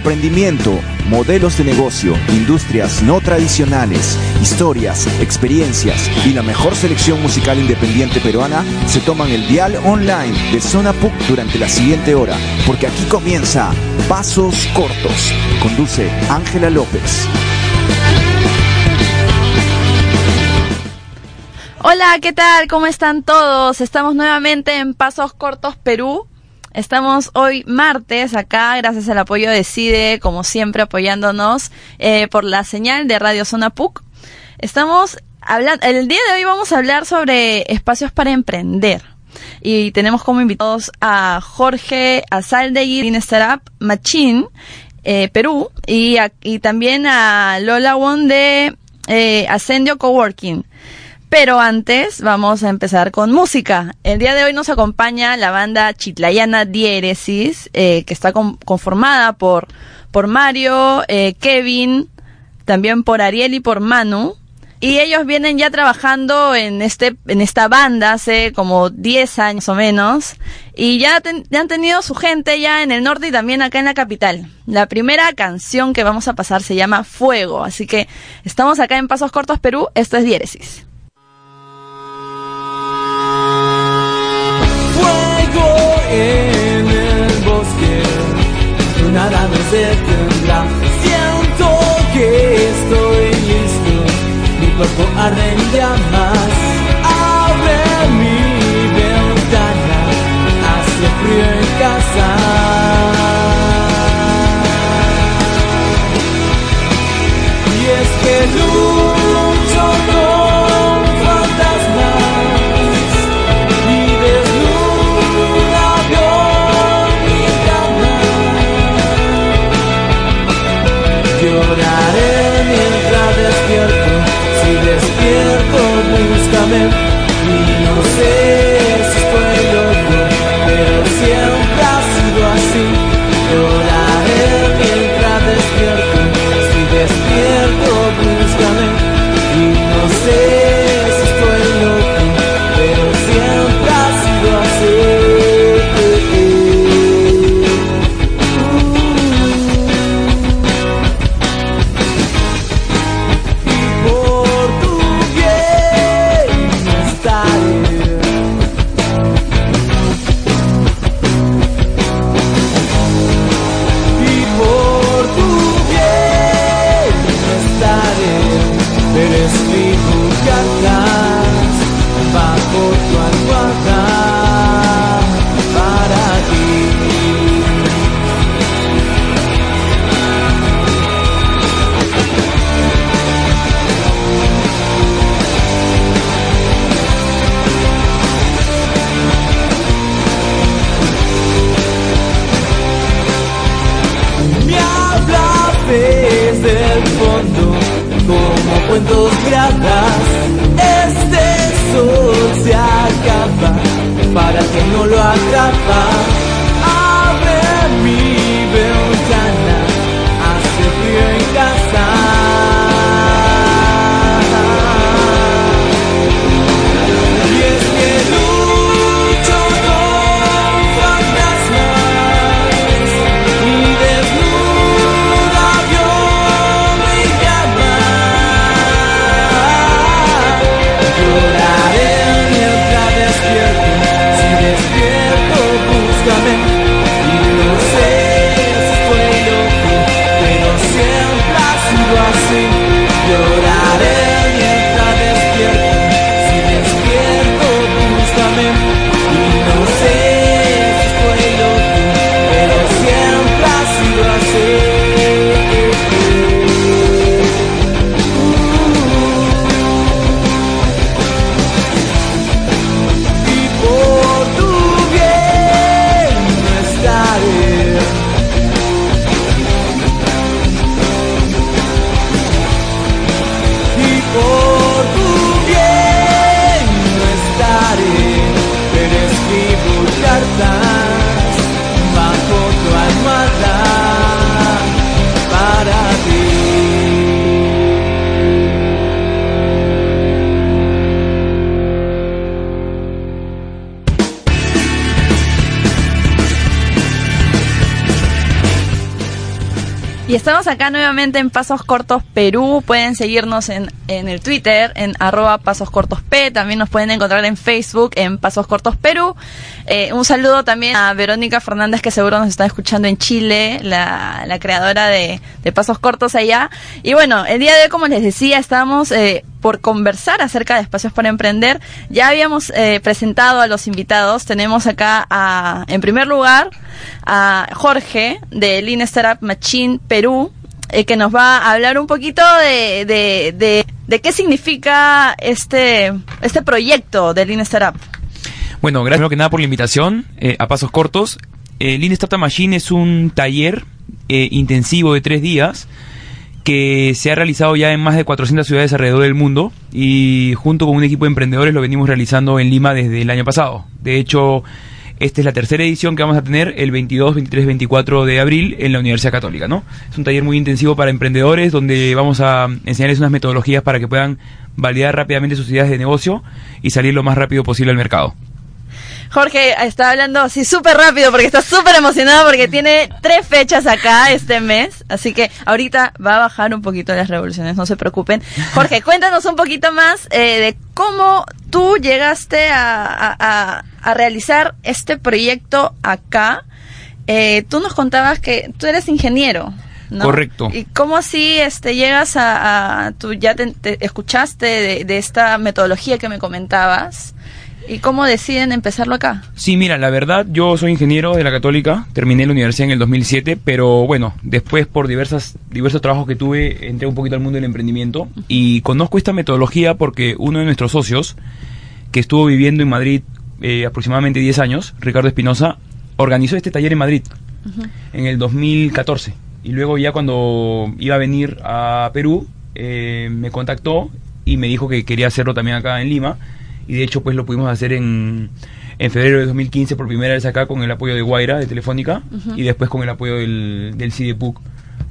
Emprendimiento, modelos de negocio, industrias no tradicionales, historias, experiencias y la mejor selección musical independiente peruana se toman el dial online de Zona PUC durante la siguiente hora, porque aquí comienza Pasos Cortos. Conduce Ángela López. Hola, ¿qué tal? ¿Cómo están todos? Estamos nuevamente en Pasos Cortos Perú. Estamos hoy martes acá gracias al apoyo de CIDE, como siempre apoyándonos eh, por la señal de Radio Zona PUC. Estamos hablando, el día de hoy vamos a hablar sobre espacios para emprender. Y tenemos como invitados a Jorge Azaldegui, in Startup Machine, eh, Perú, y, y, también a Lola Won de eh, Ascendio Coworking. Pero antes vamos a empezar con música. El día de hoy nos acompaña la banda chitlayana Diéresis, eh, que está conformada por, por Mario, eh, Kevin, también por Ariel y por Manu. Y ellos vienen ya trabajando en este, en esta banda hace como 10 años o menos. Y ya, ya han tenido su gente ya en el norte y también acá en la capital. La primera canción que vamos a pasar se llama Fuego. Así que estamos acá en Pasos Cortos Perú. Esto es Diéresis. En el bosque, nada nos detendrá. Siento que estoy listo, mi cuerpo arde en llamas. Abre mi ventana, hace frío en casa. Y es que lucho búscame y no acá nuevamente en Pasos Cortos Perú. Pueden seguirnos en, en el Twitter, en arroba Pasos Cortos P. También nos pueden encontrar en Facebook, en Pasos Cortos Perú. Eh, un saludo también a Verónica Fernández, que seguro nos está escuchando en Chile, la, la creadora de, de Pasos Cortos allá. Y bueno, el día de hoy, como les decía, estamos eh, por conversar acerca de espacios para emprender. Ya habíamos eh, presentado a los invitados. Tenemos acá, a, en primer lugar, a Jorge de Lean Startup Machine Perú, eh, que nos va a hablar un poquito de, de, de, de qué significa este, este proyecto de Lean Startup. Bueno, gracias primero que nada por la invitación eh, a Pasos Cortos. Eh, Lean Startup Machine es un taller eh, intensivo de tres días que se ha realizado ya en más de 400 ciudades alrededor del mundo y junto con un equipo de emprendedores lo venimos realizando en Lima desde el año pasado. De hecho, esta es la tercera edición que vamos a tener el 22, 23, 24 de abril en la Universidad Católica, ¿no? Es un taller muy intensivo para emprendedores donde vamos a enseñarles unas metodologías para que puedan validar rápidamente sus ideas de negocio y salir lo más rápido posible al mercado. Jorge está hablando así súper rápido porque está súper emocionado porque tiene tres fechas acá este mes. Así que ahorita va a bajar un poquito las revoluciones, no se preocupen. Jorge, cuéntanos un poquito más eh, de cómo tú llegaste a, a- a- a realizar este proyecto acá. Eh, tú nos contabas que tú eres ingeniero. ¿no? Correcto. ¿Y cómo así este, llegas a, a- tú ya te, te escuchaste de, de esta metodología que me comentabas? ¿Y cómo deciden empezarlo acá? Sí, mira, la verdad, yo soy ingeniero de la Católica, terminé la universidad en el 2007, pero bueno, después por diversas, diversos trabajos que tuve, entré un poquito al mundo del emprendimiento y conozco esta metodología porque uno de nuestros socios, que estuvo viviendo en Madrid eh, aproximadamente 10 años, Ricardo Espinosa, organizó este taller en Madrid en el 2014. Y luego ya cuando iba a venir a Perú, eh, me contactó y me dijo que quería hacerlo también acá en Lima. Y de hecho pues lo pudimos hacer en, en febrero de 2015 por primera vez acá con el apoyo de Guaira, de Telefónica, y después con el apoyo del, del CDPUC.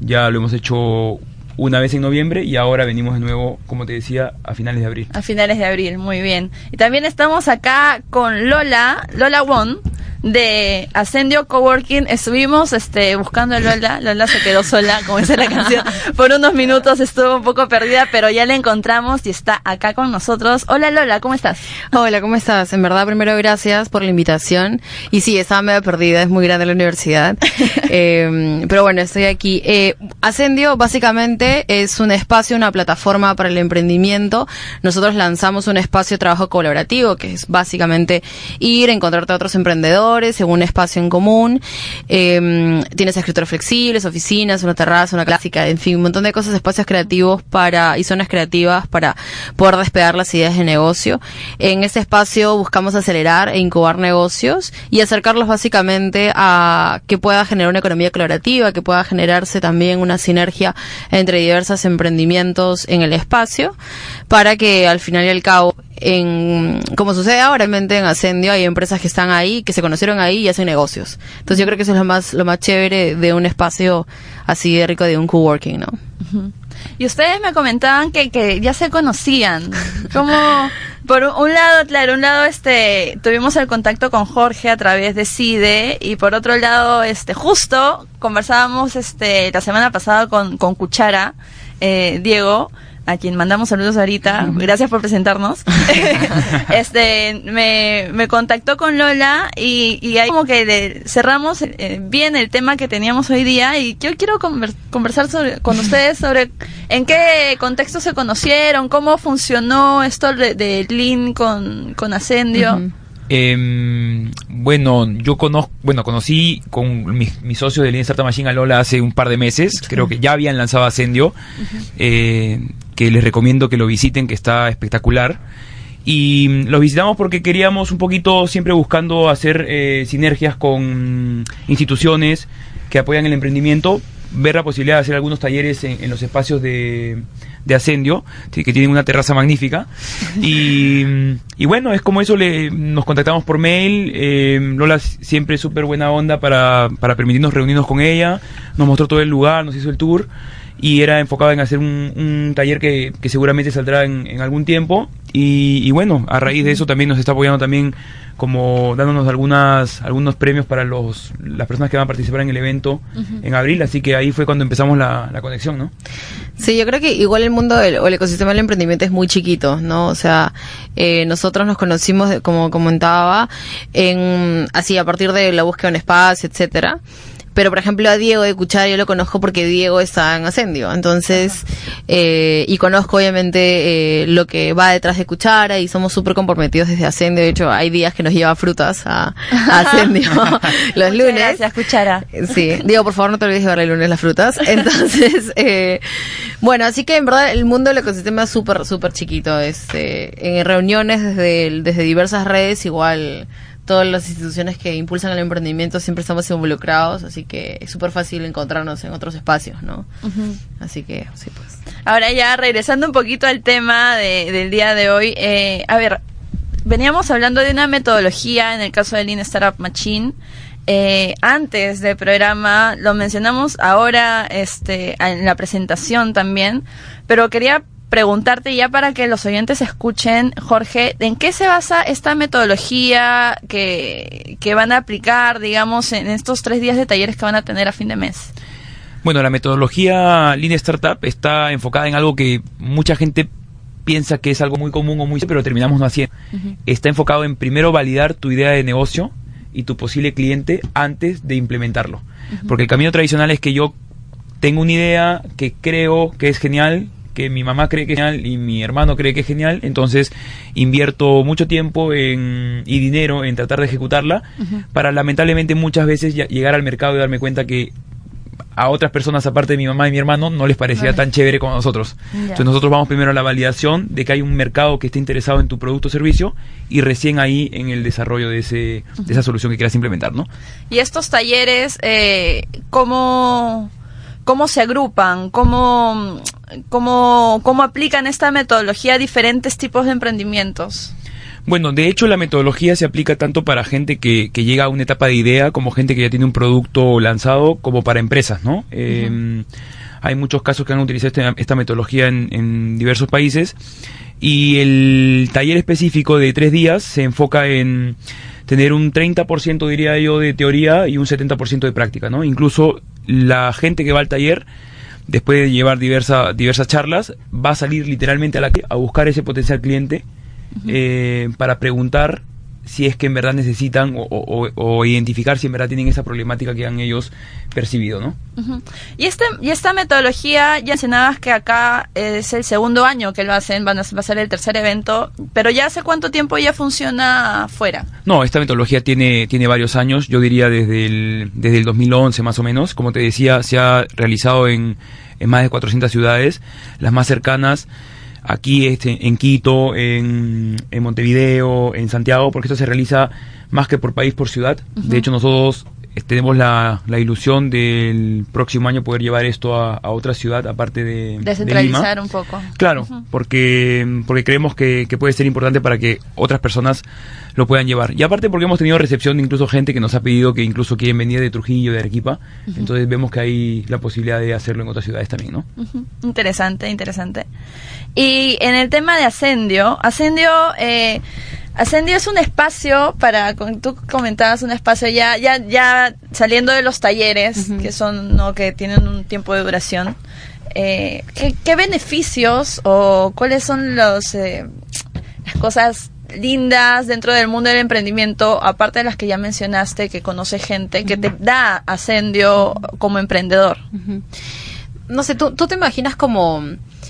Ya lo hemos hecho una vez en noviembre y ahora venimos de nuevo, como te decía, a finales de abril. A finales de abril, muy bien. Y también estamos acá con Lola, Lola Won, de Ascendio Coworking. Estuvimos este, buscando a Lola. Lola se quedó sola, como dice la canción. Por unos minutos estuvo un poco perdida, pero ya la encontramos y está acá con nosotros. Hola Lola, ¿cómo estás? Hola, ¿cómo estás? En verdad, primero gracias por la invitación. Y sí, estaba medio perdida, es muy grande la universidad. Eh, pero bueno, estoy aquí. Eh, Ascendio básicamente es un espacio, una plataforma para el emprendimiento. Nosotros lanzamos un espacio de trabajo colaborativo, que es básicamente ir, encontrarte a otros emprendedores en un espacio en común. Eh, tienes escritorios flexibles, oficinas, una terraza, una clásica, en fin, un montón de cosas, espacios creativos para y zonas creativas para poder despegar las ideas de negocio. En este espacio buscamos acelerar e incubar negocios y acercarlos básicamente a que pueda generar una economía colaborativa, que pueda generarse también una sinergia entre diversos emprendimientos en el espacio para que al final y al cabo en como sucede ahora realmente en Ascendio hay empresas que están ahí que se conocieron ahí y hacen negocios. Entonces yo creo que eso es lo más lo más chévere de un espacio así de rico de un coworking no Y ustedes me comentaban que, que ya se conocían. Como, por un lado, claro, un lado, este, tuvimos el contacto con Jorge a través de CIDE y por otro lado, este, justo conversábamos, este, la semana pasada con, con Cuchara, eh, Diego, a quien mandamos saludos ahorita, gracias por presentarnos. este, me, me contactó con Lola y, y ahí como que de- cerramos eh, bien el tema que teníamos hoy día y yo quiero conver- conversar sobre, con ustedes sobre en qué contexto se conocieron, cómo funcionó esto de, de Lean con, con Ascendio. Em, bueno, yo conozco, bueno, conocí con mis, mis socios de Lean Startup Machine a Lola hace un par de meses. Creo que ya habían lanzado Ascendio, eh, que les recomiendo que lo visiten, que está espectacular. Y mm, los visitamos porque queríamos un poquito siempre buscando hacer eh, sinergias con instituciones que apoyan el emprendimiento, ver la posibilidad de hacer algunos talleres en, en los espacios de, de Ascendio, que tienen una terraza magnífica. Y, y bueno, es como eso, le, nos contactamos por mail, eh, Lola siempre súper buena onda para, para permitirnos reunirnos con ella, nos mostró todo el lugar, nos hizo el tour y era enfocado en hacer un, un taller que, que seguramente saldrá en, en algún tiempo Y, y bueno, a raíz de eso también nos está apoyando también como dándonos algunas algunos premios para los las personas que van a participar en el evento en abril, así que ahí fue cuando empezamos la, la conexión, ¿no? Sí, yo creo que igual el mundo del- o el ecosistema del emprendimiento es muy chiquito, ¿no? O sea, eh, nosotros nos conocimos, como comentaba, en así a partir de la búsqueda de un espacio, etcétera. Pero, por ejemplo, a Diego de Cuchara yo lo conozco porque Diego está en Ascendio. Entonces, eh, y conozco obviamente eh, lo que va detrás de Cuchara y somos súper comprometidos desde Ascendio. De hecho, hay días que nos lleva frutas a, a Ascendio los Muchas lunes. Gracias, Cuchara. Sí, digo, por favor no te olvides de llevarle el lunes las frutas. Entonces, eh, bueno, así que en verdad el mundo del ecosistema es súper, súper chiquito. Este, en reuniones desde, desde diversas redes, igual todas las instituciones que impulsan el emprendimiento siempre estamos involucrados, así que es súper fácil encontrarnos en otros espacios, ¿no? Así que, sí, pues. Ahora ya regresando un poquito al tema de- del día de hoy, eh, a ver, veníamos hablando de una metodología en el caso del Lean Startup Machine. Eh, antes del programa lo mencionamos ahora este, en la presentación también, pero quería preguntarte ya para que los oyentes escuchen, Jorge, ¿en qué se basa esta metodología que, que van a aplicar, digamos, en estos tres días de talleres que van a tener a fin de mes? Bueno, la metodología Lean Startup está enfocada en algo que mucha gente piensa que es algo muy común o muy pero terminamos no haciendo. Está enfocado en primero validar tu idea de negocio y tu posible cliente antes de implementarlo. Porque el camino tradicional es que yo tengo una idea que creo que es genial, que mi mamá cree que es genial y mi hermano cree que es genial, entonces invierto mucho tiempo en, y dinero en tratar de ejecutarla para lamentablemente muchas veces llegar al mercado y darme cuenta que a otras personas aparte de mi mamá y mi hermano no les parecía Vale. tan chévere como a nosotros. Entonces nosotros vamos primero a la validación de que hay un mercado que esté interesado en tu producto o servicio y recién ahí en el desarrollo de, ese, de esa solución que quieras implementar, ¿no? Y estos talleres, eh, ¿cómo, ¿cómo se agrupan? ¿Cómo, cómo, ¿Cómo aplican esta metodología a diferentes tipos de emprendimientos? Bueno, de hecho la metodología se aplica tanto para gente que, que llega a una etapa de idea como gente que ya tiene un producto lanzado como para empresas, ¿no? Eh, hay muchos casos que han utilizado este- esta metodología en, en diversos países y el taller específico de tres días se enfoca en tener un 30% diría yo de teoría y un 70% de práctica, ¿no? Incluso la gente que va al taller después de llevar diversa, diversas charlas, va a salir literalmente a la a buscar ese potencial cliente eh, para preguntar si es que en verdad necesitan o, o- o- o identificar si en verdad tienen esa problemática que han ellos percibido, ¿no? Ujú. Y, este, y esta metodología, ya mencionabas que acá es el segundo año que lo hacen, van a, va a ser el tercer evento, pero ya hace cuánto tiempo ya funciona fuera. No, esta metodología tiene, tiene varios años, yo diría desde el, desde el 2011 más o menos. Como te decía, se ha realizado en, en más de 400 ciudades, las más cercanas aquí este, en Quito, en, en Montevideo, en Santiago, porque esto se realiza más que por país, por ciudad. De hecho, nosotros tenemos la, la ilusión del próximo año poder llevar esto a, a otra ciudad aparte de, de Lima. Descentralizar un poco. Claro, porque, porque creemos que, que puede ser importante para que otras personas lo puedan llevar. Y aparte porque hemos tenido recepción de incluso gente que nos ha pedido que incluso quieren venir de Trujillo, de Arequipa. Entonces vemos que hay la posibilidad de hacerlo en otras ciudades también, ¿no? Ujú. Interesante, interesante. Y en el tema de Ascendio, Ascendio, eh, Ascendio es un espacio para, tú comentabas un espacio ya, ya, ya saliendo de los talleres, que son, no, que tienen un tiempo de duración. Eh, ¿qué, qué beneficios o cuáles son los, eh, las cosas lindas dentro del mundo del emprendimiento, aparte de las que ya mencionaste, que conoce gente, que te da Ascendio como emprendedor? no sé, ¿tú, tú te imaginas como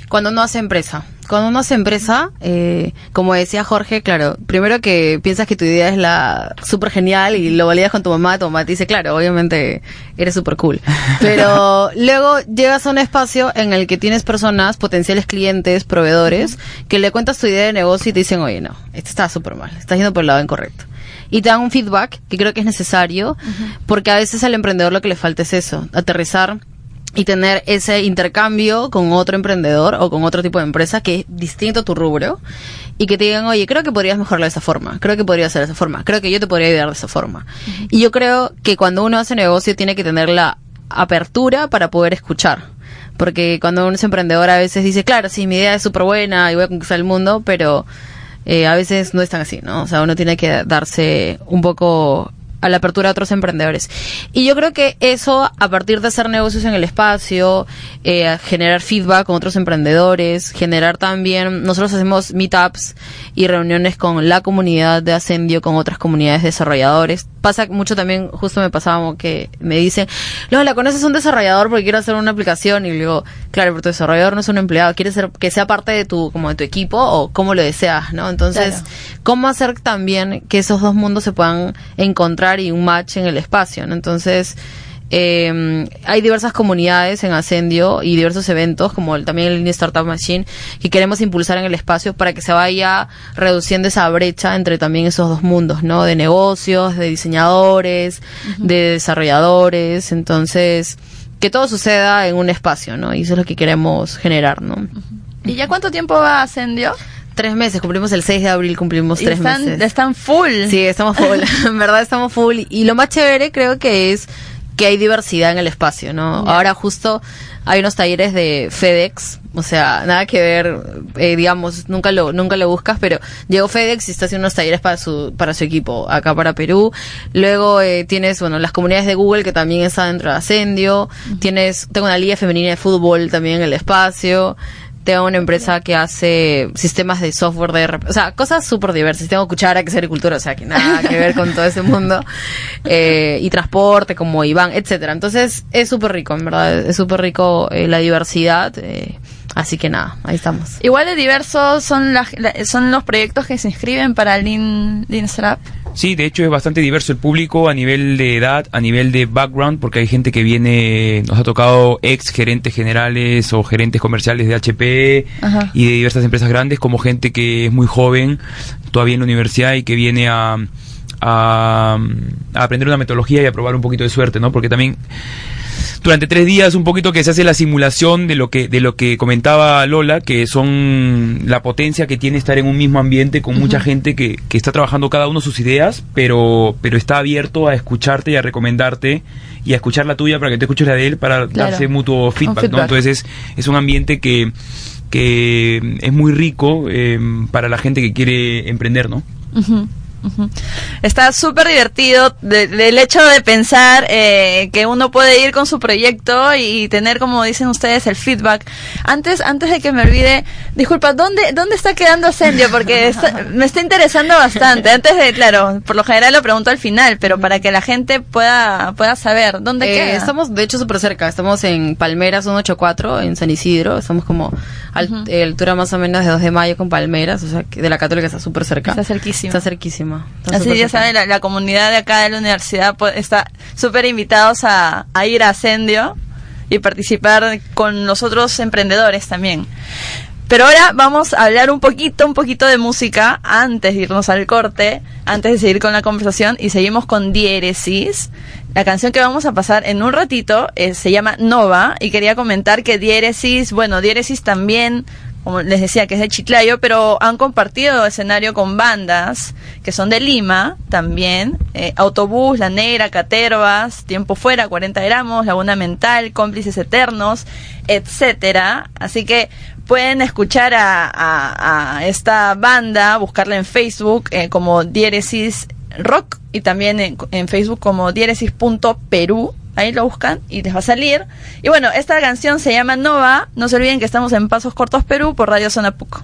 cuando uno hace empresa. Cuando uno hace empresa, eh, como decía Jorge, claro, primero que piensas que tu idea es la súper genial y lo validas con tu mamá, tu mamá te dice, claro, obviamente eres súper cool. Pero luego llegas a un espacio en el que tienes personas, potenciales clientes, proveedores, que le cuentas tu idea de negocio y te dicen, oye, no, esto está súper mal, estás yendo por el lado incorrecto y te dan un feedback que creo que es necesario porque a veces al emprendedor lo que le falta es eso, aterrizar y tener ese intercambio con otro emprendedor o con otro tipo de empresa que es distinto a tu rubro y que te digan, oye, creo que podrías mejorarlo de esa forma, creo que podría ser de esa forma, creo que yo te podría ayudar de esa forma. Y yo creo que cuando uno hace negocio tiene que tener la apertura para poder escuchar Porque cuando uno es emprendedor a veces dice, claro, sí, mi idea es súper buena y voy a conquistar el mundo, pero eh, a veces no es tan así, ¿no? O sea, uno tiene que darse un poco a la apertura de otros emprendedores. Y yo creo que eso, a partir de hacer negocios en el espacio, eh, generar feedback con otros emprendedores, generar también, nosotros hacemos meetups y reuniones con la comunidad de Ascendio, con otras comunidades desarrolladores. Pasa mucho también, justo me pasaba que me dicen, Lola, ¿conoces un desarrollador porque quiero hacer una aplicación? Y le digo, claro, pero tu desarrollador no es un empleado, quiere ser que sea parte de tu, como de tu equipo o cómo lo deseas, ¿no? Entonces, Claro. ¿cómo hacer también que esos dos mundos se puedan encontrar y un match en el espacio? ¿no? Entonces, eh, hay diversas comunidades en Ascendio y diversos eventos, como el- también el Startup Machine, que queremos impulsar en el espacio para que se vaya reduciendo esa brecha entre también esos dos mundos, ¿no? De negocios, de diseñadores, de desarrolladores. Entonces, que todo suceda en un espacio, ¿no? Y eso es lo que queremos generar, ¿no? ¿Y ya cuánto tiempo va Ascendio? Tres meses, cumplimos el 6 de abril, cumplimos Y tres están, meses. están full. Sí, estamos full. en verdad estamos full. Y lo más chévere creo que es que hay diversidad en el espacio, ¿no? Ahora justo hay unos talleres de FedEx, o sea, nada que ver, eh, digamos, nunca lo nunca lo buscas, pero llegó FedEx y está haciendo unos talleres para su para su equipo acá para Perú. Luego eh, tienes, bueno, las comunidades de Google que también está dentro de Ascendio. Tienes tengo una liga femenina de fútbol también en el espacio. Tengo una empresa que hace sistemas de software de o sea, cosas súper diversas. Tengo cuchara que es agricultura, o sea, que nada que ver con todo ese mundo. Eh, y transporte como Iván, etcétera. Entonces, es súper rico, en verdad. Es súper rico eh, la diversidad. eh, así que nada, ahí estamos. Igual de diversos son, las- la- son los proyectos que se inscriben para Lean, Lean Startup. Sí, de hecho es bastante diverso el público a nivel de edad, a nivel de background, porque hay gente que viene, nos ha tocado ex gerentes generales o gerentes comerciales de HP Ajá. y de diversas empresas grandes, como gente que es muy joven, todavía en la universidad y que viene a, a, a aprender una metodología y a probar un poquito de suerte, ¿no? Porque también durante tres días un poquito que se hace la simulación de lo que de lo que comentaba Lola que son la potencia que tiene estar en un mismo ambiente con mucha gente que, que está trabajando cada uno sus ideas pero pero está abierto a escucharte y a recomendarte y a escuchar la tuya para que te escuches la de él para Claro. darse mutuo feedback, ¿no? entonces es, es un ambiente que que es muy rico eh, para la gente que quiere emprender no Está súper divertido de- del hecho de pensar eh, que uno puede ir con su proyecto y tener, como dicen ustedes, el feedback. Antes, antes de que me olvide, disculpa, ¿dónde, dónde está quedando Ascendio? Porque está- me está interesando bastante. Antes de, claro, por lo general lo pregunto al final, pero para que la gente pueda, pueda saber dónde Eh, queda. estamos, de hecho, súper cerca. Estamos en Palmeras 184, en San Isidro. Estamos como al- eh, altura más o menos de 2 de mayo con Palmeras. O sea, de la Católica está súper cerca. Está cerquísima. Está Está Así ya saben, la, la comunidad de acá de la universidad pues, está súper invitados a, a ir a Ascendio y participar con los otros emprendedores también. Pero ahora vamos a hablar un poquito, un poquito de música antes de irnos al corte, antes de seguir con la conversación y seguimos con Diéresis. La canción que vamos a pasar en un ratito eh, se llama Nova y quería comentar que Diéresis, bueno, Diéresis también, como les decía, que es de Chiclayo, pero han compartido escenario con bandas que son de Lima también, eh, Autobús, La Negra, Catervas, Tiempo Fuera, 40 gramos, Laguna Mental, Cómplices Eternos, etcétera. Así que pueden escuchar a, esta banda, buscarla en Facebook eh, como Diéresis Rock y también en, en Facebook como diéresis.perú. Ahí lo buscan y les va a salir. Y bueno, esta canción se llama Nova. No se olviden que estamos en Pasos Cortos Perú por Radio Zona Puco.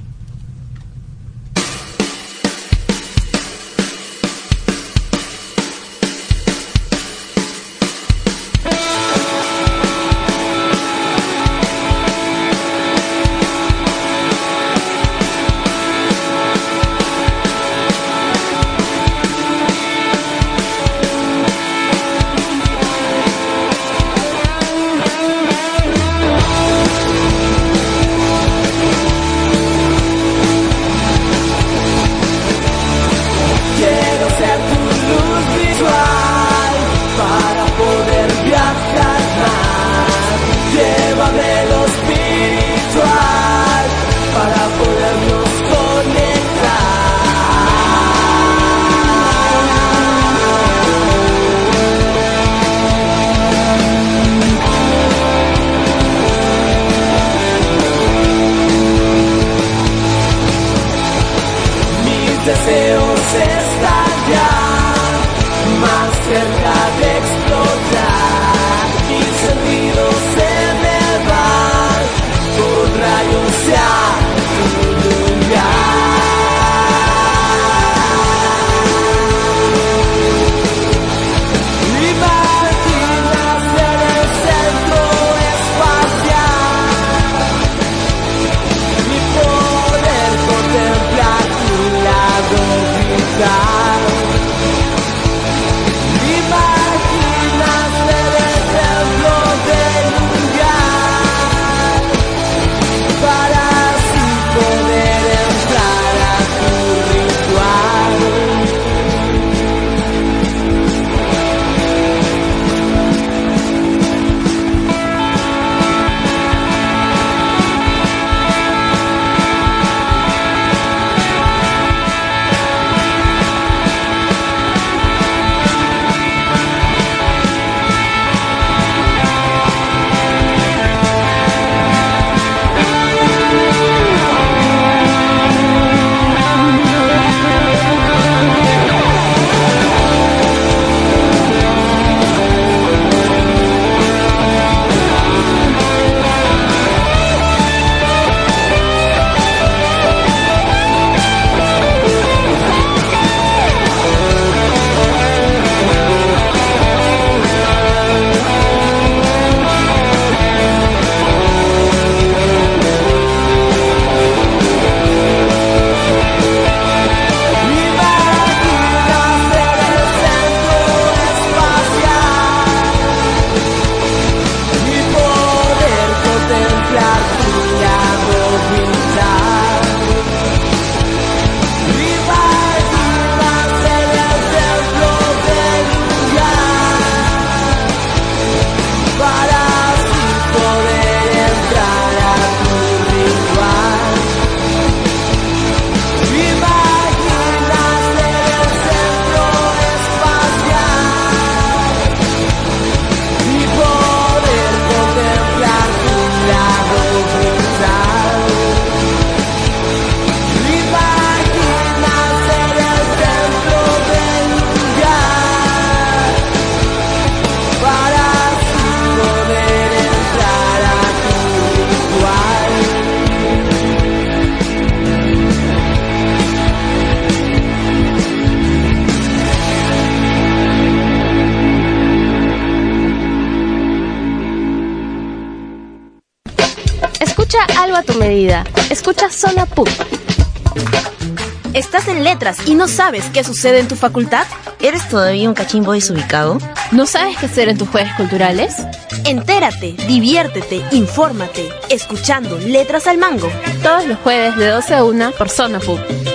¿Estás en letras y no sabes qué sucede en tu facultad? ¿Eres todavía un cachimbo desubicado? ¿No sabes qué hacer en tus jueves culturales? Entérate, diviértete, infórmate, escuchando Letras al Mango. Todos los jueves de 12 a 1 por Zona PUC.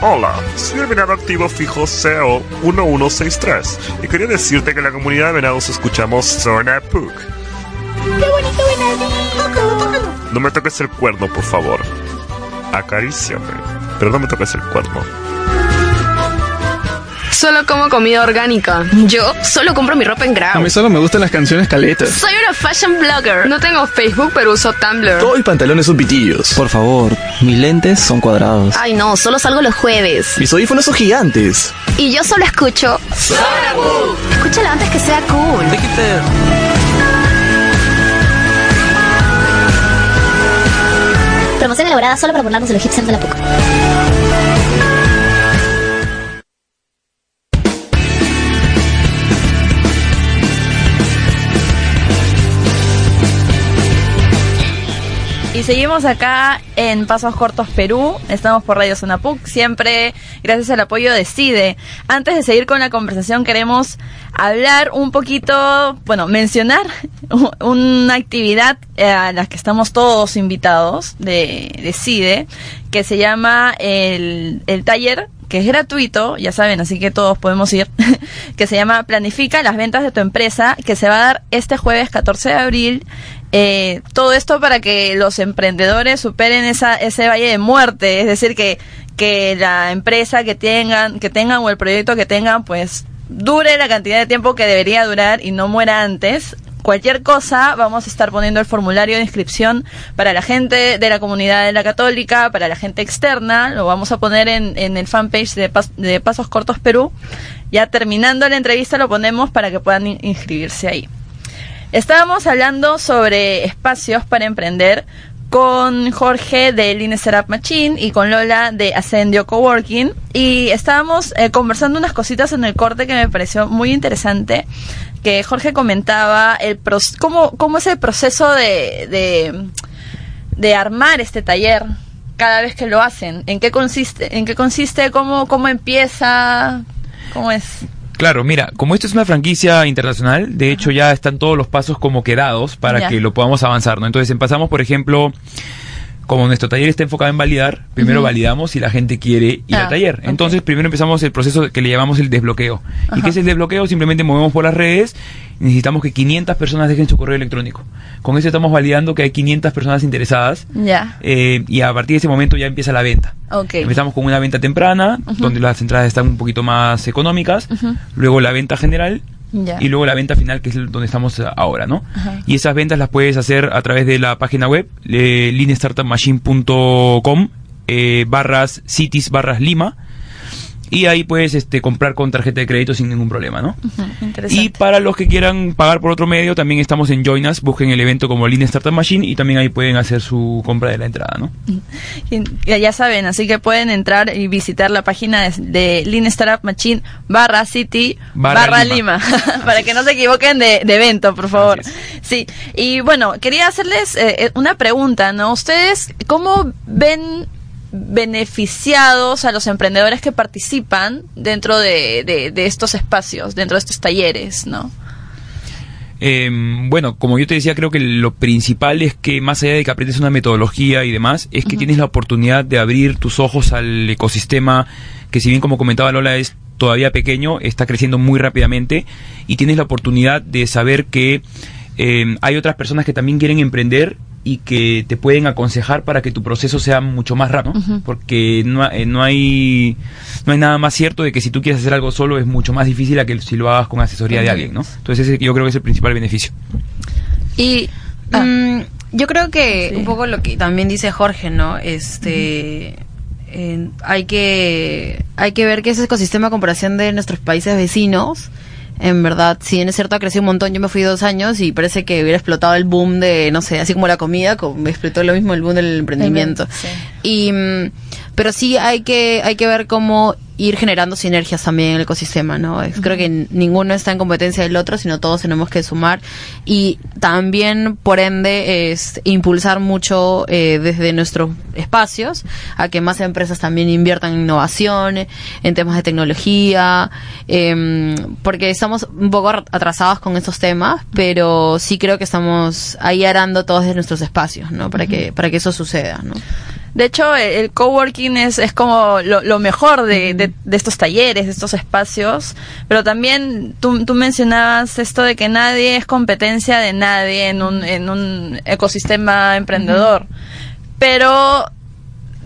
Hola, soy el venado activo fijo CEO 1163 y quería decirte que en la comunidad de venados escuchamos Zona Puck. ¡Qué bonito venadito! No me toques el cuerno, por favor. Acaríciame, pero no me toques el cuerno. Solo como comida orgánica. Yo solo compro mi ropa en A grau. mí solo me gustan las canciones caletas. Soy una fashion blogger. No tengo Facebook, pero uso Tumblr. Todos mis pantalones son pitillos. Por favor, mis lentes son cuadrados. Ay no, solo salgo los jueves. Mis audífonos son gigantes. Y yo solo escucho. Escúchalo antes que sea cool. Promoción elaborada solo para burlarnos de los hipsters de la PUC. Seguimos acá en Pasos Cortos Perú. Estamos por Radio Zona PUC, siempre gracias al apoyo de CIDE. Antes de seguir con la conversación, queremos hablar un poquito, bueno, mencionar una actividad eh, a la que estamos todos invitados de, de CIDE, que se llama el, el taller que es gratuito, ya saben, así que todos podemos ir, que se llama Planifica las ventas de tu empresa, que se va a dar este jueves 14 de abril. Eh, todo esto para que los emprendedores superen esa, ese valle de muerte, es decir, que, que la empresa que tengan, que tengan o el proyecto que tengan, pues dure la cantidad de tiempo que debería durar y no muera antes. Cualquier cosa, vamos a estar poniendo el formulario de inscripción para la gente de la comunidad de la católica, para la gente externa, lo vamos a poner en, en el fanpage de, Pas- de Pasos Cortos Perú. Ya terminando la entrevista lo ponemos para que puedan in- inscribirse ahí. Estábamos hablando sobre espacios para emprender con Jorge de Line Setup Machine y con Lola de Ascendio Coworking y estábamos eh, conversando unas cositas en el corte que me pareció muy interesante que Jorge comentaba el pros- cómo, cómo es el proceso de, de, de armar este taller cada vez que lo hacen. En qué consiste en qué consiste cómo cómo empieza cómo es Claro, mira, como esto es una franquicia internacional, de hecho ya están todos los pasos como quedados para Ya. que lo podamos avanzar, ¿no? Entonces empezamos, por ejemplo, como nuestro taller está enfocado en validar, primero validamos si la gente quiere ir Ah, al taller. ok. Entonces primero empezamos el proceso que le llamamos el desbloqueo. ¿Y qué es el desbloqueo? Simplemente movemos por las redes, necesitamos que 500 personas dejen su correo electrónico. Con eso estamos validando que hay 500 personas interesadas ya eh, y a partir de ese momento ya empieza la venta. Ok. Empezamos con una venta temprana, donde las entradas están un poquito más económicas, luego la venta general Y luego la venta final, que es donde estamos ahora, ¿no? Ajá. Y esas ventas las puedes hacer a través de la página web, eh, linestartupmachine.com eh, barras cities barras lima y ahí puedes este, comprar con tarjeta de crédito sin ningún problema, ¿no? Interesante Y para los que quieran pagar por otro medio, también estamos en Join Us, busquen el evento como Lean Startup Machine y también ahí pueden hacer su compra de la entrada, ¿no? Y- Ya, saben, así que pueden entrar y visitar la página de, de Lean Startup Machine barra City Barra barra, Lima. Lima, para que no se equivoquen de, de evento, por favor. Sí, y bueno, quería hacerles eh, eh, una pregunta, ¿no? ¿Ustedes cómo ven beneficiados a los emprendedores que participan dentro de, de- de estos espacios, dentro de estos talleres, ¿no? Eh, bueno, como yo te decía, creo que lo principal es que más allá de que aprendes una metodología y demás, es que tienes la oportunidad de abrir tus ojos al ecosistema que si bien como comentaba Lola es todavía pequeño, está creciendo muy rápidamente y tienes la oportunidad de saber que eh, hay otras personas que también quieren emprender y que te pueden aconsejar para que tu proceso sea mucho más rápido, porque no, eh, no hay no hay nada más cierto de que si tú quieres hacer algo solo es mucho más difícil a que si lo hagas con asesoría de alguien, ¿no? Entonces ese yo creo que es el principal beneficio. Y Mm, yo creo que Sí. un poco lo que también dice Jorge, ¿no? Este eh, hay que hay que ver que ese ecosistema a comparación de nuestros países vecinos, en verdad, si bien es cierto ha crecido un montón, yo me fui dos años y parece que hubiera explotado el boom de, no sé, así como la comida, como explotó lo mismo el boom del emprendimiento. Sí. Y, mm, pero sí hay que, hay que ver cómo ir generando sinergias también en el ecosistema, ¿no? Es- Creo que ninguno está en competencia del otro, sino todos tenemos que sumar y también, por ende, es impulsar mucho eh, desde nuestros espacios a que más empresas también inviertan en innovación, en temas de tecnología, em, porque estamos un poco atrasados con estos temas, pero sí creo que estamos ahí arando todos de nuestros espacios, ¿no? Para que para que eso suceda, ¿no? De hecho, el el coworking es, es como lo, lo mejor de, de- de estos talleres, de estos espacios, pero también tú, tú mencionabas esto de que nadie es competencia de nadie en un, en un ecosistema emprendedor. Pero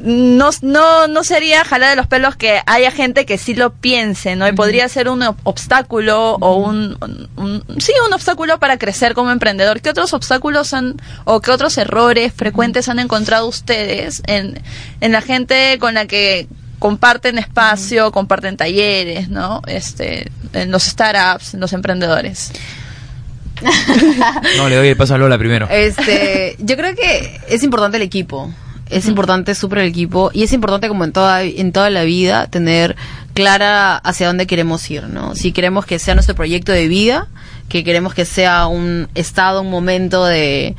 no, no, no sería jalar de los pelos que haya gente que sí lo piense, ¿no? Y podría ser un ob- obstáculo o un, un- un- sí, un obstáculo para crecer como emprendedor. ¿Qué otros obstáculos han, o qué otros errores frecuentes han encontrado ustedes en, en la gente con la que comparten espacio, comparten talleres, ¿no? Este, en los startups, en los emprendedores. No, le doy el paso a Lola primero. Este, yo creo que es importante el equipo. Es importante súper el equipo y es importante como en toda en toda la vida tener clara hacia dónde queremos ir, ¿no? Si queremos que sea nuestro proyecto de vida, que queremos que sea un estado, un momento de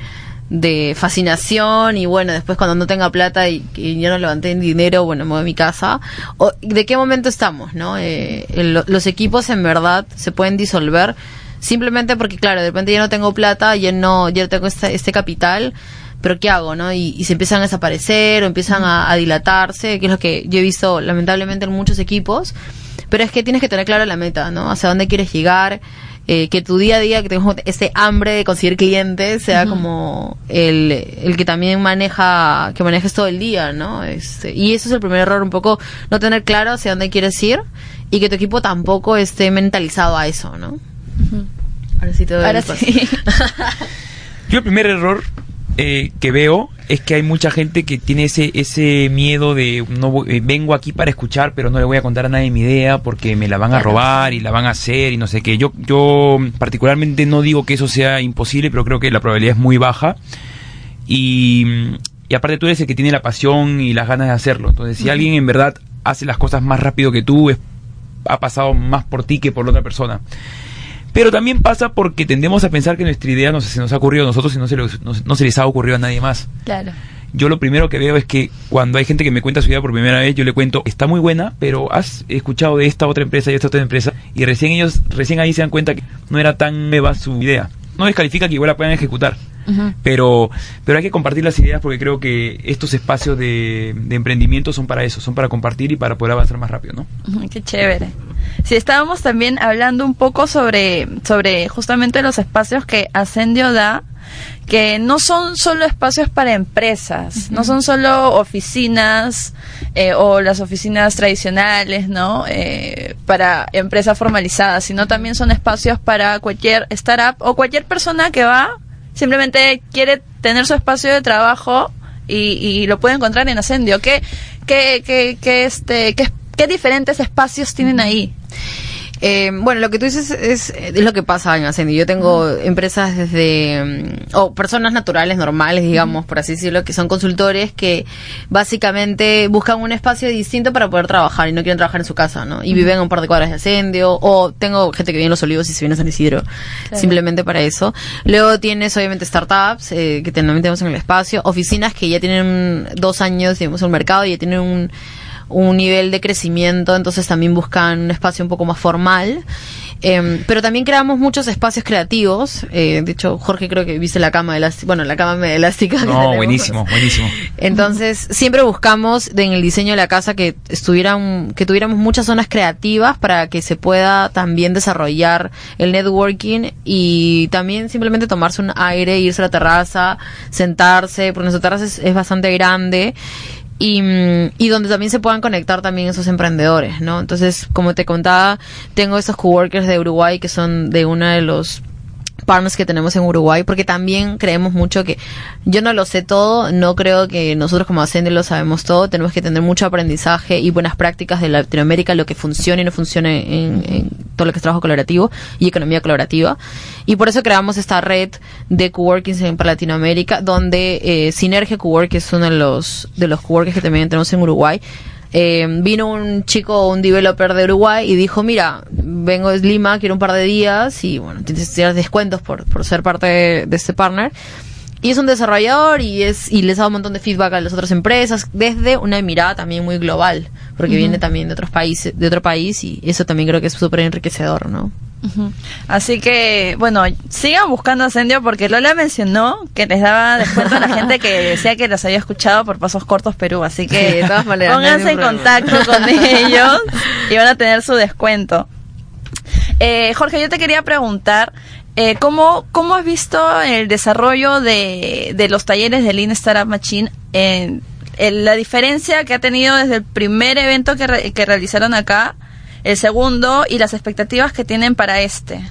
de fascinación y bueno, después cuando no tenga plata y, y yo no levanté dinero, bueno, me voy a mi casa. O, ¿De qué momento estamos, no? Eh, el- los equipos en verdad se pueden disolver simplemente porque, claro, de repente ya no tengo plata, ya no, ya tengo este, este capital, pero ¿qué hago, no? Y, y se empiezan a desaparecer o empiezan a, a dilatarse, que es lo que yo he visto lamentablemente en muchos equipos, pero es que tienes que tener clara la meta, ¿no? Hacia dónde quieres llegar, eh, que tu día a día, que tengas ese hambre de conseguir clientes, sea como el, el que también maneja, que manejes todo el día, ¿no? Este, y eso es el primer error, un poco no tener claro hacia dónde quieres ir y que tu equipo tampoco esté mentalizado a eso, ¿no? Ahora sí te doy Ahora el paso. sí. Yo el primer error eh, que veo es que hay mucha gente que tiene ese ese miedo de no voy- eh, vengo aquí para escuchar pero no le voy a contar a nadie mi idea porque me la van a robar y la van a hacer y no sé qué yo yo particularmente no digo que eso sea imposible pero creo que la probabilidad es muy baja. Y, y aparte tú eres el que tiene la pasión y las ganas de hacerlo. Entonces si alguien en verdad hace las cosas más rápido que tú es- ha pasado más por ti que por la otra persona pero también pasa porque tendemos a pensar que nuestra idea no se, nos ha ocurrido a nosotros y no se, les- no, no se les ha ocurrido a nadie más. Claro. Yo lo primero que veo es que cuando hay gente que me cuenta su idea por primera vez, yo le cuento, está muy buena, pero has escuchado de esta otra empresa y esta otra empresa, y recién ellos, recién ahí se dan cuenta que no era tan nueva su idea. No descalifica que igual la puedan ejecutar, pero, pero hay que compartir las ideas porque creo que estos espacios de, de emprendimiento son para eso, son para compartir y para poder avanzar más rápido, ¿no? Qué chévere. Sí, estábamos también hablando un poco sobre, sobre justamente los espacios que Ascendio da, que no son solo espacios para empresas, no son solo oficinas eh, o las oficinas tradicionales, ¿no? Eh, para empresas formalizadas, sino también son espacios para cualquier startup o cualquier persona que va, simplemente quiere tener su espacio de trabajo y, y lo puede encontrar en Ascendio. ¿Qué, qué, qué, qué, este, qué, qué diferentes espacios tienen ahí? Eh, bueno, lo que tú dices es, es lo que pasa en Ascendi. Yo tengo empresas desde, mm, o personas naturales, normales, digamos, por así decirlo, que son consultores que básicamente buscan un espacio distinto para poder trabajar y no quieren trabajar en su casa, ¿no? Y viven a un par de cuadras de Ascendio, o tengo gente que vive en Los Olivos y se viene a San Isidro, Claro. simplemente para eso. Luego tienes, obviamente, startups, eh, que también tenemos en el espacio, oficinas que ya tienen dos años, digamos, en el mercado y ya tienen un un nivel de crecimiento, entonces también buscan un espacio un poco más formal. Em, pero también creamos muchos espacios creativos. eh, de hecho, Jorge creo que viste la cama elástica, bueno, la cama elástica. No, buenísimo, buenísimo. Entonces, siempre buscamos en el diseño de la casa que estuvieran, que tuviéramos muchas zonas creativas para que se pueda también desarrollar el networking y también simplemente tomarse un aire, irse a la terraza, sentarse, porque nuestra terraza es, es bastante grande y, mm, y donde también se puedan conectar también esos emprendedores, ¿no? Entonces, como te contaba, tengo estos coworkers de Uruguay que son de uno de los partners que tenemos en Uruguay, porque también creemos mucho que yo no lo sé todo, no creo que nosotros como Ascendio lo sabemos todo, tenemos que tener mucho aprendizaje y buenas prácticas de Latinoamérica, lo que funciona y no funciona en, en todo lo que es trabajo colaborativo y economía colaborativa. Y por eso creamos esta red de coworkings en- para Latinoamérica, donde eh, Sinergia Cowork es uno de los, de los coworkings que también tenemos en Uruguay, eh, vino un chico, un developer de Uruguay y dijo, mira, vengo de Lima, quiero un par de días y bueno, tienes que tener descuentos por, por ser parte de, de este partner. Y es un desarrollador y es y les da un montón de feedback a las otras empresas desde una mirada también muy global, porque viene también de otros países, de otro país y eso también creo que es súper enriquecedor, ¿no? Así que, bueno, sigan buscando Ascendio porque Lola mencionó que les daba descuento a la gente que decía que los había escuchado por Pasos Cortos Perú. Así que Sí, de todas maneras, no hay pónganse en contacto con ellos y van a tener su descuento. Eh, Jorge, yo te quería preguntar, eh, ¿cómo, ¿cómo has visto el desarrollo de, de los talleres de Lean Startup Machine? En, en la diferencia que ha tenido desde el primer evento que, que realizaron acá, el segundo y las expectativas que tienen para este.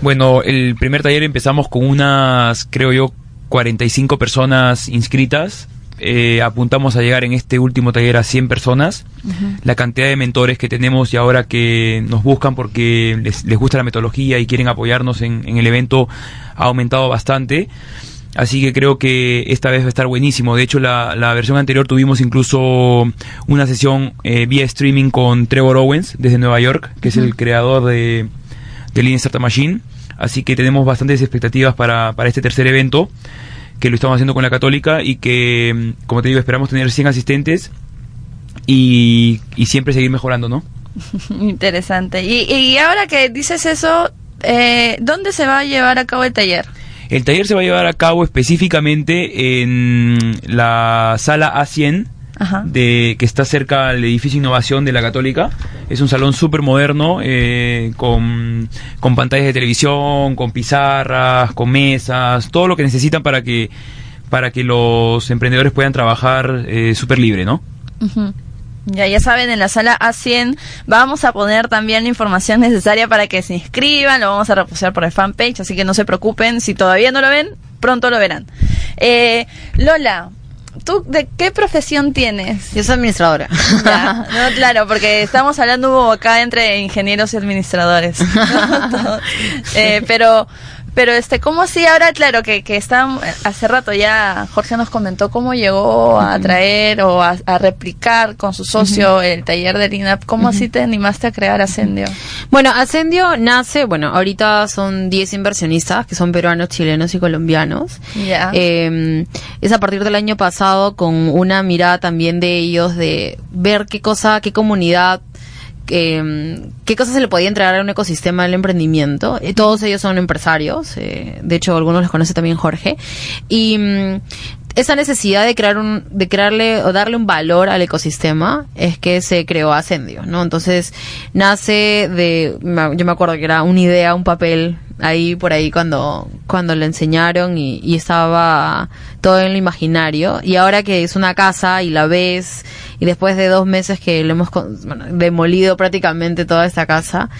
Bueno, el primer taller empezamos con unas, creo yo, 45 personas inscritas. Eh, apuntamos a llegar en este último taller a 100 personas. La cantidad de mentores que tenemos y ahora que nos buscan porque les, les gusta la metodología y quieren apoyarnos en, en el evento ha aumentado bastante. Así que creo que esta vez va a estar buenísimo. De hecho, la, la versión anterior tuvimos incluso una sesión eh, vía streaming con Trevor Owens desde Nueva York, que es el creador de, de Lean Startup Machine. Así que tenemos bastantes expectativas para, para este tercer evento, que lo estamos haciendo con la Católica y que, mm, como te digo, esperamos tener 100 asistentes y, y siempre seguir mejorando, ¿no? Interesante. Y, y ahora que dices eso, eh, ¿dónde se va a llevar a cabo el taller? El taller se va a llevar a cabo específicamente en la sala A100, Ajá. de, que está cerca del edificio Innovación de la Católica. Es un salón súper moderno, eh, con, con pantallas de televisión, con pizarras, con mesas, todo lo que necesitan para que, para que los emprendedores puedan trabajar eh, súper libre, ¿no? Ya, ya saben, en la sala A100 vamos a poner también la información necesaria para que se inscriban, lo vamos a reposar por el fanpage, así que no se preocupen, si todavía no lo ven, pronto lo verán. Eh, Lola, ¿tú de qué profesión tienes? Yo soy administradora. Ya, no, claro, porque estamos hablando acá entre ingenieros y administradores. Eh, pero, pero este, ¿cómo así ahora, claro, que, que está, hace rato ya Jorge nos comentó cómo llegó a traer o a, a replicar con su socio el taller de INAP, ¿cómo así te animaste a crear Ascendio? Bueno, Ascendio nace, bueno, ahorita son 10 inversionistas que son peruanos, chilenos y colombianos. Ya. Eh, es a partir del año pasado con una mirada también de ellos de ver qué cosa, qué comunidad eh, qué cosas se le podía entregar a un ecosistema del emprendimiento. Eh, todos ellos son empresarios, eh, de hecho algunos los conoce también Jorge. Y mm, esa necesidad de crear un, de crearle o darle un valor al ecosistema es que se creó Ascendio, ¿no? Entonces nace de, yo me acuerdo que era una idea, un papel ahí por ahí cuando, cuando lo enseñaron y, y estaba todo en lo imaginario. Y ahora que es una casa y la ves, y después de dos meses que le hemos demolido prácticamente toda esta casa,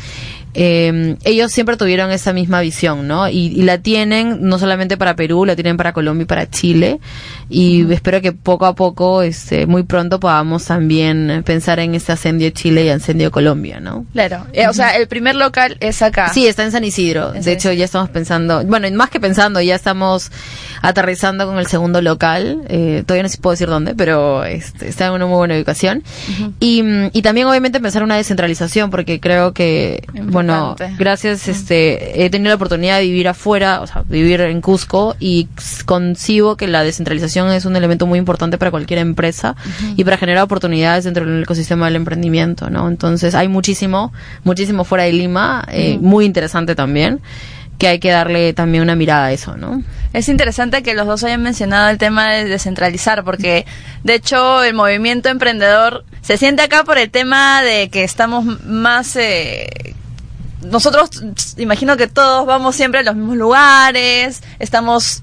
eh, ellos siempre tuvieron esa misma visión, ¿no? Y, y la tienen no solamente para Perú, la tienen para Colombia y para Chile. Y espero que poco a poco, este, muy pronto podamos también pensar en este ascendio Chile y ascendio Colombia, ¿no? Claro, eh, o sea, el primer local es acá. Sí, está en San Isidro. De hecho, ya estamos pensando, bueno, más que pensando, ya estamos aterrizando con el segundo local. Eh, todavía no sé si puedo decir dónde, pero este, está en una muy buena ubicación. y, y también, obviamente, pensar en una descentralización, porque creo que, bueno, Importante. gracias, este, he tenido la oportunidad de vivir afuera, o sea, vivir en Cusco, y concibo que la descentralización es un elemento muy importante para cualquier empresa y para generar oportunidades dentro del ecosistema del emprendimiento, ¿no? Entonces, hay muchísimo, muchísimo fuera de Lima, eh, muy interesante también, que hay que darle también una mirada a eso, ¿no? Es interesante que los dos hayan mencionado el tema de descentralizar, porque de hecho el movimiento emprendedor se siente acá por el tema de que estamos más... eh, nosotros, imagino que todos vamos siempre a los mismos lugares, estamos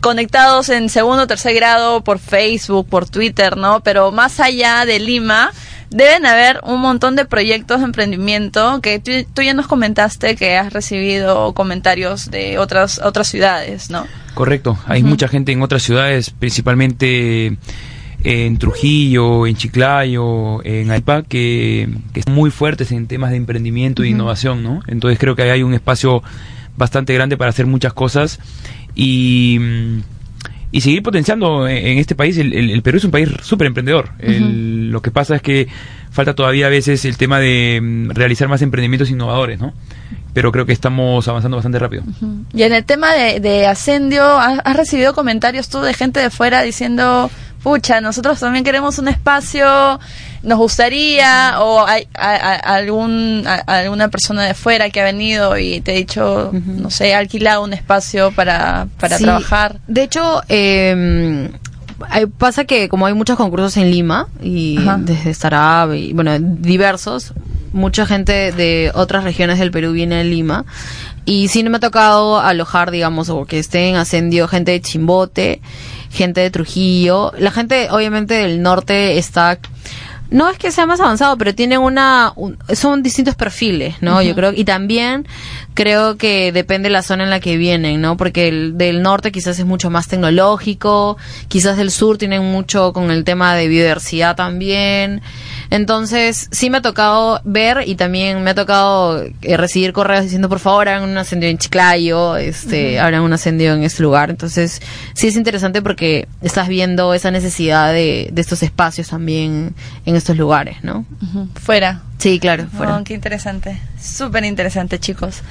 conectados en segundo o tercer grado por Facebook, por Twitter, ¿no? Pero más allá de Lima, deben haber un montón de proyectos de emprendimiento que tú, tú ya nos comentaste que has recibido comentarios de otras otras ciudades, ¿no? Correcto, hay mucha gente en otras ciudades, principalmente en Trujillo, en Chiclayo, en Aipa, que, que están muy fuertes en temas de emprendimiento e innovación, ¿no? Entonces creo que ahí hay un espacio bastante grande para hacer muchas cosas y, mm, y seguir potenciando en, este país. El, el- el Perú es un país súper emprendedor. El- Lo que pasa es que falta todavía a veces el tema de mm, realizar más emprendimientos innovadores, ¿no? Pero creo que estamos avanzando bastante rápido. Y en el tema de, de Ascendio, ¿has, has recibido comentarios tú de gente de fuera diciendo, pucha, nosotros también queremos un espacio, nos gustaría, o hay a- a- algún, a- alguna persona de fuera que ha venido y te ha dicho, no sé, ha alquilado un espacio para, para Sí. trabajar? De hecho, eh, pasa que como hay muchos concursos en Lima y Ajá. desde Startup y bueno, diversos, mucha gente de otras regiones del Perú viene a Lima y sí no me ha tocado alojar, digamos, o que estén ascendido gente de Chimbote, gente de Trujillo, la gente obviamente del norte está no es que sea más avanzado, pero tienen una, un- son distintos perfiles, ¿no? Yo creo, y también creo que depende de la zona en la que vienen, ¿no? Porque el del norte quizás es mucho más tecnológico, quizás del sur tienen mucho con el tema de biodiversidad también. Entonces, sí me ha tocado ver y también me ha tocado eh, recibir correos diciendo, por favor, hagan un ascendido en Chiclayo, este, Ujú. hagan un ascendido en este lugar. Entonces, sí es interesante porque estás viendo esa necesidad de, de estos espacios también en estos lugares, ¿no? Fuera. Sí, claro, fuera. Oh, qué interesante. Súper interesante, chicos.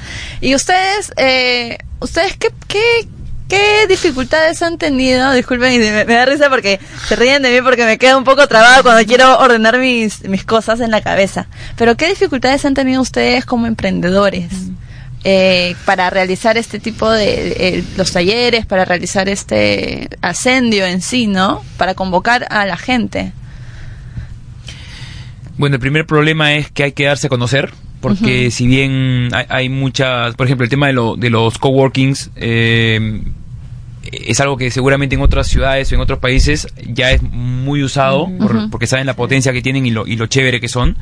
¿Y ustedes, eh, ustedes qué, qué, qué dificultades han tenido? Disculpen, y me, me da risa porque se ríen de mí porque me queda un poco trabado cuando quiero ordenar mis, mis cosas en la cabeza. Pero ¿qué dificultades han tenido ustedes como emprendedores? eh, para realizar este tipo de eh, los talleres, para realizar este ascendio en sí, ¿no? Para convocar a la gente. Bueno, el primer problema es que hay que darse a conocer, porque si bien hay, hay muchas, por ejemplo, el tema de, lo- de los coworkings eh, es algo que seguramente en otras ciudades o en otros países ya es muy usado, por- porque saben la potencia que tienen y lo, y lo chévere que son,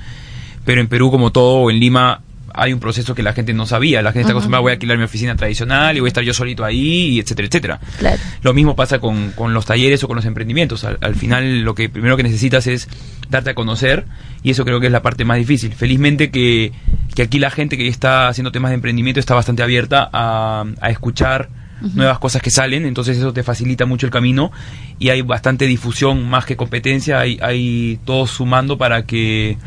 pero en Perú como todo, o en Lima, hay un proceso que la gente no sabía. La gente está acostumbrada, voy a alquilar mi oficina tradicional y voy a estar yo solito ahí, y etcétera, etcétera. Claro. Lo mismo pasa con, con los talleres o con los emprendimientos. Al, al final lo que primero que necesitas es darte a conocer y eso creo que es la parte más difícil. Felizmente que, que aquí la gente que está haciendo temas de emprendimiento está bastante abierta a, a escuchar Nuevas cosas que salen, entonces eso te facilita mucho el camino y hay bastante difusión más que competencia, hay, hay todos sumando para que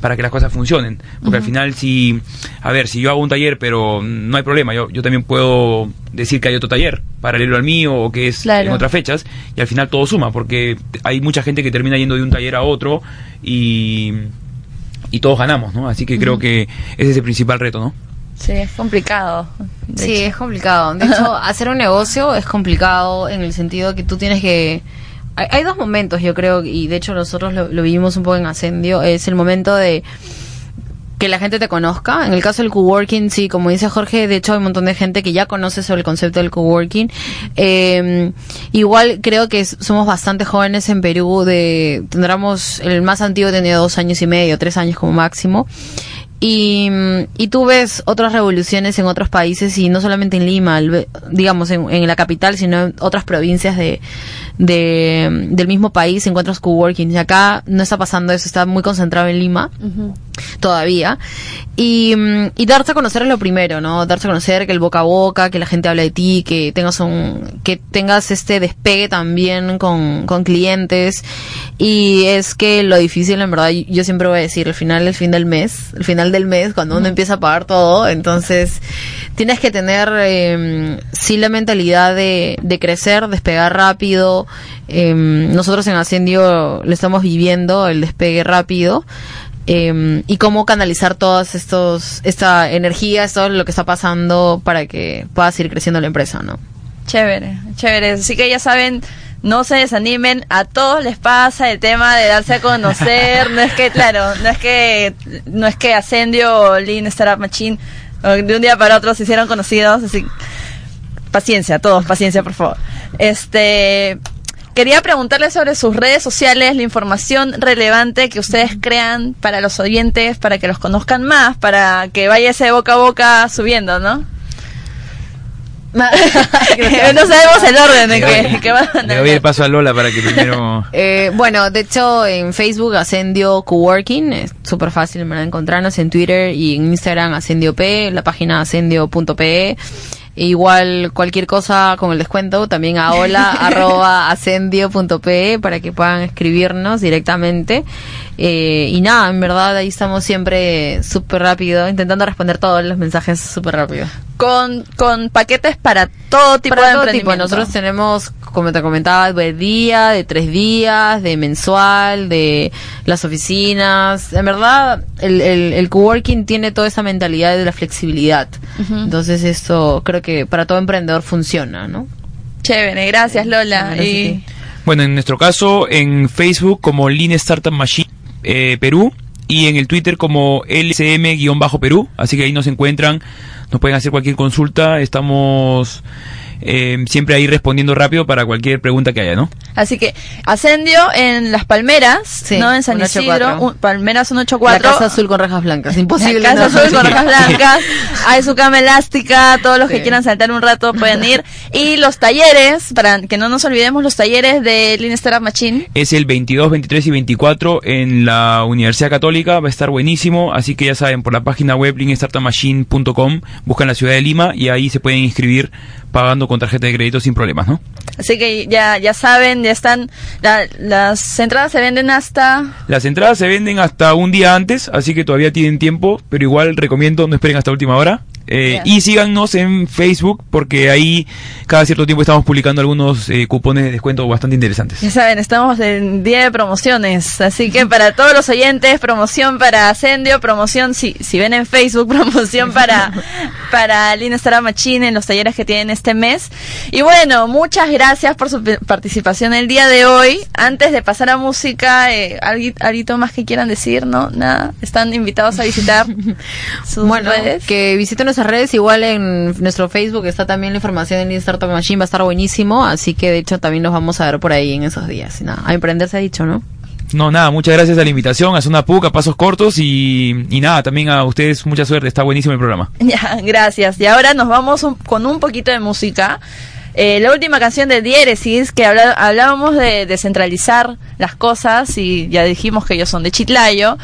para que las cosas funcionen, porque al final si a ver, si yo hago un taller pero no hay problema, yo, yo también puedo decir que hay otro taller paralelo al mío o que es Claro. en otras fechas y al final todo suma, porque hay mucha gente que termina yendo de un taller a otro y y todos ganamos, ¿no? Así que creo que ese es el principal reto, ¿no? Sí, es complicado. Sí, hecho. es complicado. De hecho, hacer un negocio es complicado en el sentido que tú tienes que... Hay, hay dos momentos, yo creo, y de hecho nosotros lo, lo vivimos un poco en Ascendio. Es el momento de que la gente te conozca. En el caso del coworking, sí, como dice Jorge, de hecho hay un montón de gente que ya conoce sobre el concepto del coworking. Eh, igual creo que somos bastante jóvenes en Perú. De tendremos el más antiguo tenía dos años y medio, tres años como máximo. Y, y tú ves otras revoluciones en otros países y no solamente en Lima, digamos en, en la capital, sino en otras provincias de, de, del mismo país encuentras coworking. Y acá no está pasando eso, está muy concentrado en Lima Ujú. Todavía. Y, mm, y darse a conocer es lo primero, ¿no? Darse a conocer que el boca a boca, que la gente habla de ti, que tengas un, que tengas este despegue también con, con clientes. Y es que lo difícil, en verdad, yo siempre voy a decir, el final, el fin del mes, el final del mes, cuando uno empieza a pagar todo, entonces tienes que tener, eh, sí la mentalidad de, de crecer, despegar rápido. Eh, nosotros en Ascendio lo estamos viviendo, el despegue rápido eh, y cómo canalizar todas estos esta energía, todo lo que está pasando para que pueda seguir creciendo la empresa, ¿no? Chévere, chévere. Así que ya saben, no se desanimen, a todos les pasa el tema de darse a conocer. no es que, claro, no es que, no es que Ascendio o Lean Startup Machine de un día para otro se hicieron conocidos. Así, paciencia, todos, paciencia, por favor. Este, quería preguntarles sobre sus redes sociales, la información relevante que ustedes crean para los oyentes, para que los conozcan más, para que vaya ese boca a boca subiendo, ¿no? no sabemos el orden de que, que van Le doy el paso a Lola para que primero... Eh, bueno, de hecho, en Facebook Ascendio Coworking, es súper fácil encontrarnos en Twitter y en Instagram Ascendio P, la página ascendio.pe. E igual cualquier cosa con el descuento, también a hola arroba ascendio.pe para que puedan escribirnos directamente. Eh, y nada, en verdad ahí estamos siempre súper rápido, intentando responder todos los mensajes súper rápido. Con, con paquetes para todo tipo Para de todo tipo, emprendimiento. nosotros tenemos, como te comentaba, de día, de tres días, de mensual, de las oficinas. En verdad, el, el, el coworking tiene toda esa mentalidad de la flexibilidad. Entonces, esto creo que para todo emprendedor funciona, ¿no? Chévere, gracias Lola. Y- Bueno, en nuestro caso, en Facebook como Lean Startup Machine eh, Perú y en el Twitter como LCM-Perú. Así que ahí nos encuentran, nos pueden hacer cualquier consulta. Estamos eh, siempre ahí respondiendo rápido para cualquier pregunta que haya, ¿no? Así que Ascendio en Las Palmeras, ¿no? En San 184. Isidro, un- Palmeras La 184. casa azul con rejas blancas, imposible. La casa ¿no? azul con rejas blancas, hay su cama elástica, todos los que Sí. quieran saltar un rato pueden ir. Y los talleres, para que no nos olvidemos los talleres de Lean Startup Machine. Es el 22, 23 y 24 en la Universidad Católica, va a estar buenísimo, así que ya saben, por la página web leanstartupmachine.com buscan la ciudad de Lima y ahí se pueden inscribir pagando con tarjeta de crédito sin problemas, ¿no? Así que ya, ya saben, ya están, la- las entradas se venden hasta... Las entradas se venden hasta un día antes, así que todavía tienen tiempo, pero igual recomiendo no esperen hasta última hora. Eh. Y síganos en Facebook porque ahí cada cierto tiempo estamos publicando algunos eh, cupones de descuento bastante interesantes. Ya saben, estamos en día de promociones, así que para todos los oyentes, promoción para Ascendio, promoción, si, si ven en Facebook, promoción para, para Startup Machine en los talleres que tienen este mes. Y bueno, muchas gracias por su participación el día de hoy. Antes de pasar a música, eh, ¿algo, algo más que quieran decir? ¿No? Nada, están invitados a visitar sus Bueno, redes. que visiten nuestras redes, igual en nuestro Facebook está también la información en Startup Machine, va a estar buenísimo, así que de hecho también nos vamos a ver por ahí en esos días. Y nada, a emprender se ha dicho, ¿no? No, nada, muchas gracias a la invitación, a Zona PUC, a Pasos Cortos y, y nada, también a ustedes mucha suerte, está buenísimo el programa. Ya, gracias. Y ahora nos vamos un- con un poquito de música. Eh, la última canción de Diéresis, que habla- hablábamos de descentralizar las cosas y ya dijimos que ellos son de Chiclayo.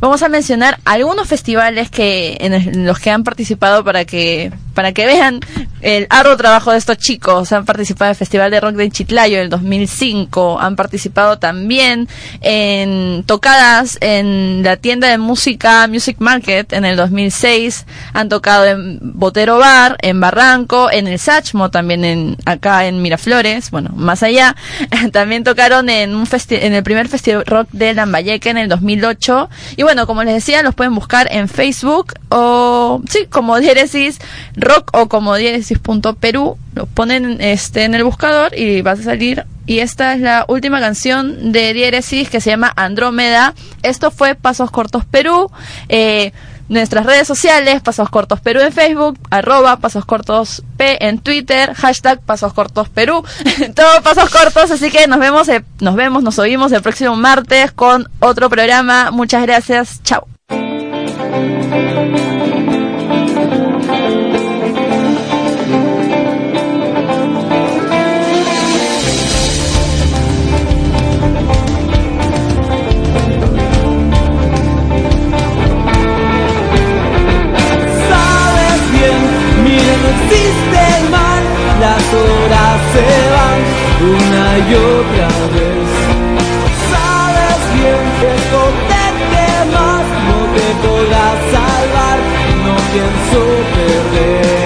Vamos a mencionar algunos festivales que en, el- en los que han participado para que para que vean el arduo trabajo de estos chicos. Han participado en el Festival de Rock de Chiclayo del 2005. Han participado también en tocadas en la tienda de música Music Market en el 2006. Han tocado en Botero Bar, en Barranco, en el Sachmo, también en acá en Miraflores, bueno, más allá. También tocaron en un en el primer Festival Rock de Lambayeque en el 2008. Y bueno, como les decía, los pueden buscar en Facebook o sí, como diéresis rock o como diéresis.perú. Lo ponen este en el buscador y vas a salir y esta es la última canción de Diéresis que se llama Andrómeda. Esto fue Pasos Cortos Perú. Eh, nuestras redes sociales, Pasos Cortos Perú en Facebook, arroba Pasos en Twitter, hashtag Pasos todo Pasos Cortos, así que nos vemos, eh, nos vemos, nos oímos el próximo martes con otro programa. Muchas gracias, chao. Las horas se van una y otra vez. Sabes bien que esconderte más no te podrás salvar, no pienso perder.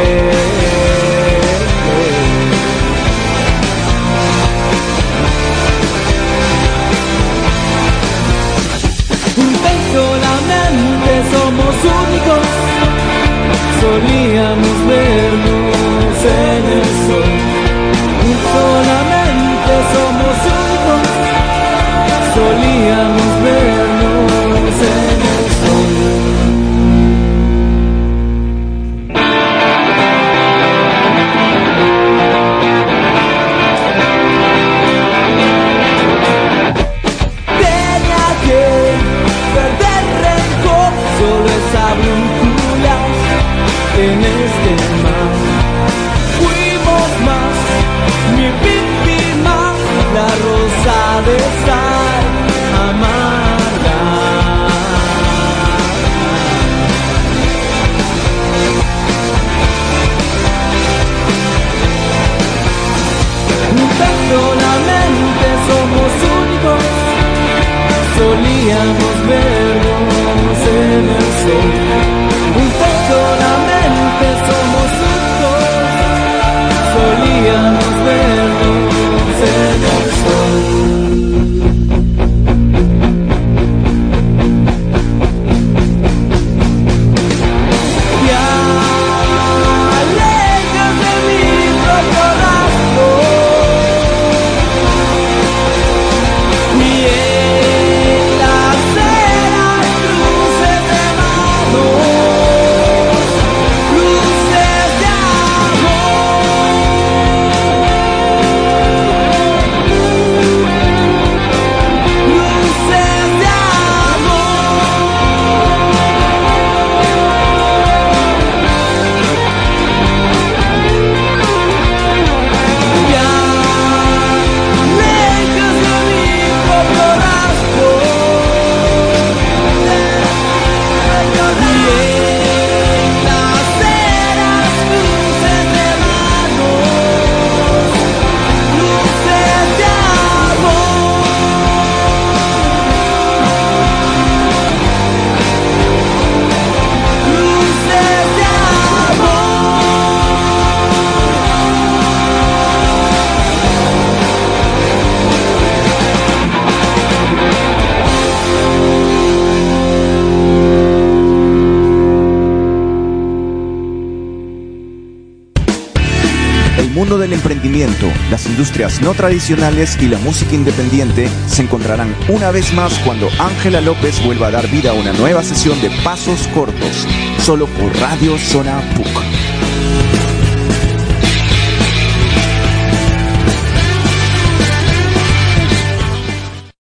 Industrias no tradicionales y la música independiente se encontrarán una vez más cuando Ángela López vuelva a dar vida a una nueva sesión de Pasos Cortos, solo por Radio Zona.